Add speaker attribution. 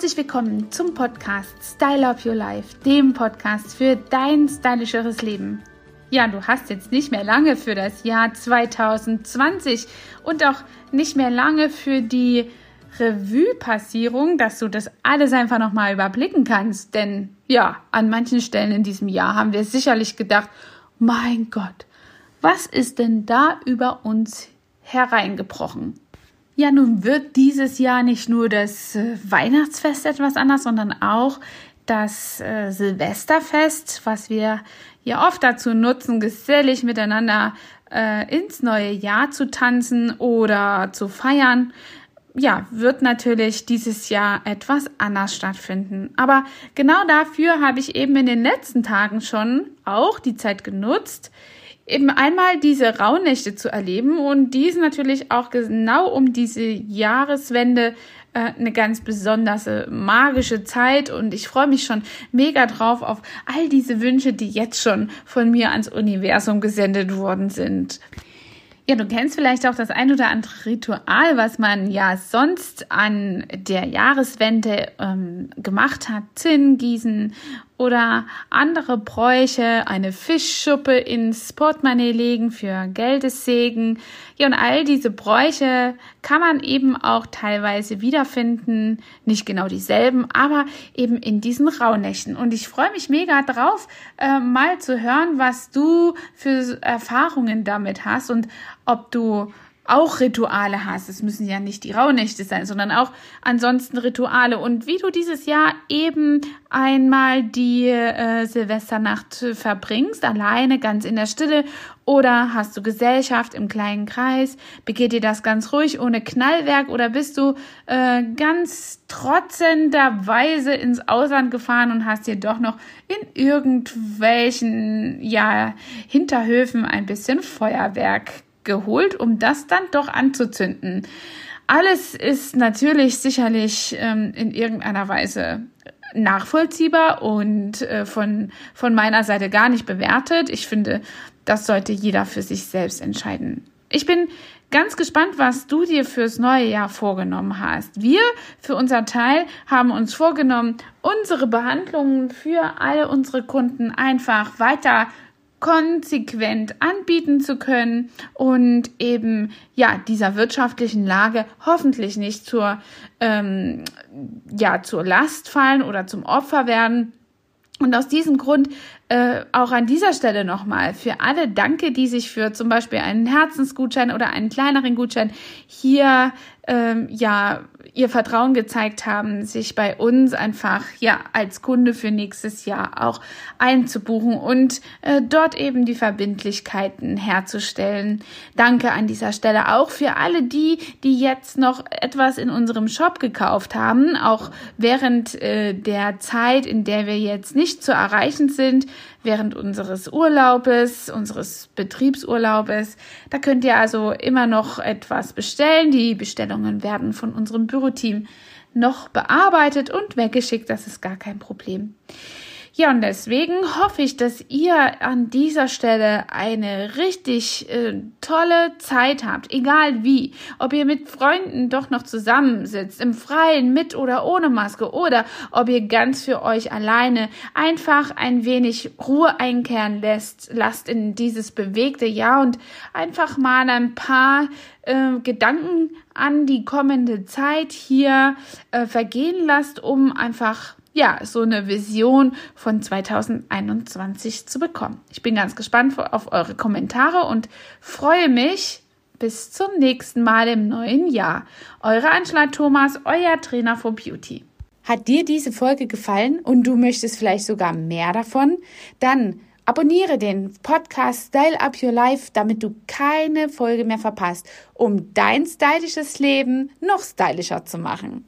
Speaker 1: Herzlich willkommen zum Podcast Style Up Your Life, dem Podcast für dein stylischeres Leben. Ja, du hast jetzt nicht mehr lange für das Jahr 2020 und auch nicht mehr lange für die Revue-Passierung, dass du das alles einfach nochmal überblicken kannst. Denn ja, an manchen Stellen in diesem Jahr haben wir sicherlich gedacht, mein Gott, was ist denn da über uns hereingebrochen? Ja, nun wird dieses Jahr nicht nur das äh, Weihnachtsfest etwas anders, sondern auch das äh, Silvesterfest, was wir ja oft dazu nutzen, gesellig miteinander äh, ins neue Jahr zu tanzen oder zu feiern. Ja, wird natürlich dieses Jahr etwas anders stattfinden. Aber genau dafür habe ich eben in den letzten Tagen schon auch die Zeit genutzt, eben einmal diese Rauhnächte zu erleben und dies natürlich auch genau um diese Jahreswende äh, eine ganz besonders magische Zeit und ich freue mich schon mega drauf auf all diese Wünsche, die jetzt schon von mir ans Universum gesendet worden sind. Ja, du kennst vielleicht auch das ein oder andere Ritual, was man ja sonst an der Jahreswende ähm, gemacht hat. Zinn gießen oder andere Bräuche, eine Fischschuppe ins Portemonnaie legen für Geldessegen. Ja, und all diese Bräuche kann man eben auch teilweise wiederfinden. Nicht genau dieselben, aber eben in diesen Rauhnächten. Und ich freue mich mega drauf, äh, mal zu hören, was du für Erfahrungen damit hast und ob du auch Rituale hast. Es müssen ja nicht die Rauhnächte sein, sondern auch ansonsten Rituale. Und wie du dieses Jahr eben einmal die äh, Silvesternacht verbringst, alleine, ganz in der Stille, oder hast du Gesellschaft im kleinen Kreis? Begeht dir das ganz ruhig, ohne Knallwerk? Oder bist du äh, ganz trotzenderweise ins Ausland gefahren und hast dir doch noch in irgendwelchen ja, Hinterhöfen ein bisschen Feuerwerk geholt, um das dann doch anzuzünden. Alles ist natürlich sicherlich ähm, in irgendeiner Weise nachvollziehbar und äh, von, von meiner Seite gar nicht bewertet. Ich finde, das sollte jeder für sich selbst entscheiden. Ich bin ganz gespannt, was du dir fürs neue Jahr vorgenommen hast. Wir für unser Teil haben uns vorgenommen, unsere Behandlungen für alle unsere Kunden einfach weiter konsequent anbieten zu können und eben ja dieser wirtschaftlichen Lage hoffentlich nicht zur ähm, ja zur Last fallen oder zum Opfer werden. Und aus diesem Grund äh, auch an dieser Stelle nochmal für alle Danke, die sich für zum Beispiel einen Herzensgutschein oder einen kleineren Gutschein hier ähm, ja ihr Vertrauen gezeigt haben, sich bei uns einfach ja als Kunde für nächstes Jahr auch einzubuchen und äh, dort eben die Verbindlichkeiten herzustellen. Danke an dieser Stelle auch für alle die, die jetzt noch etwas in unserem Shop gekauft haben, auch während äh, der Zeit, in der wir jetzt nicht zu erreichen sind während unseres Urlaubes, unseres Betriebsurlaubes. Da könnt ihr also immer noch etwas bestellen. Die Bestellungen werden von unserem Büroteam noch bearbeitet und weggeschickt. Das ist gar kein Problem. Ja, und deswegen hoffe ich, dass ihr an dieser Stelle eine richtig äh, tolle Zeit habt, egal wie. Ob ihr mit Freunden doch noch zusammensitzt, im Freien, mit oder ohne Maske, oder ob ihr ganz für euch alleine einfach ein wenig Ruhe einkehren lässt, lasst in dieses bewegte Jahr und einfach mal ein paar äh, Gedanken an die kommende Zeit hier äh, vergehen lasst, um einfach ja, so eine Vision von 2021 zu bekommen. Ich bin ganz gespannt auf eure Kommentare und freue mich bis zum nächsten Mal im neuen Jahr. Eure Angela Thomas, euer Trainer for Beauty. Hat dir diese Folge gefallen und du möchtest vielleicht sogar mehr davon? Dann abonniere den Podcast Style Up Your Life, damit du keine Folge mehr verpasst, um dein stylisches Leben noch stylischer zu machen.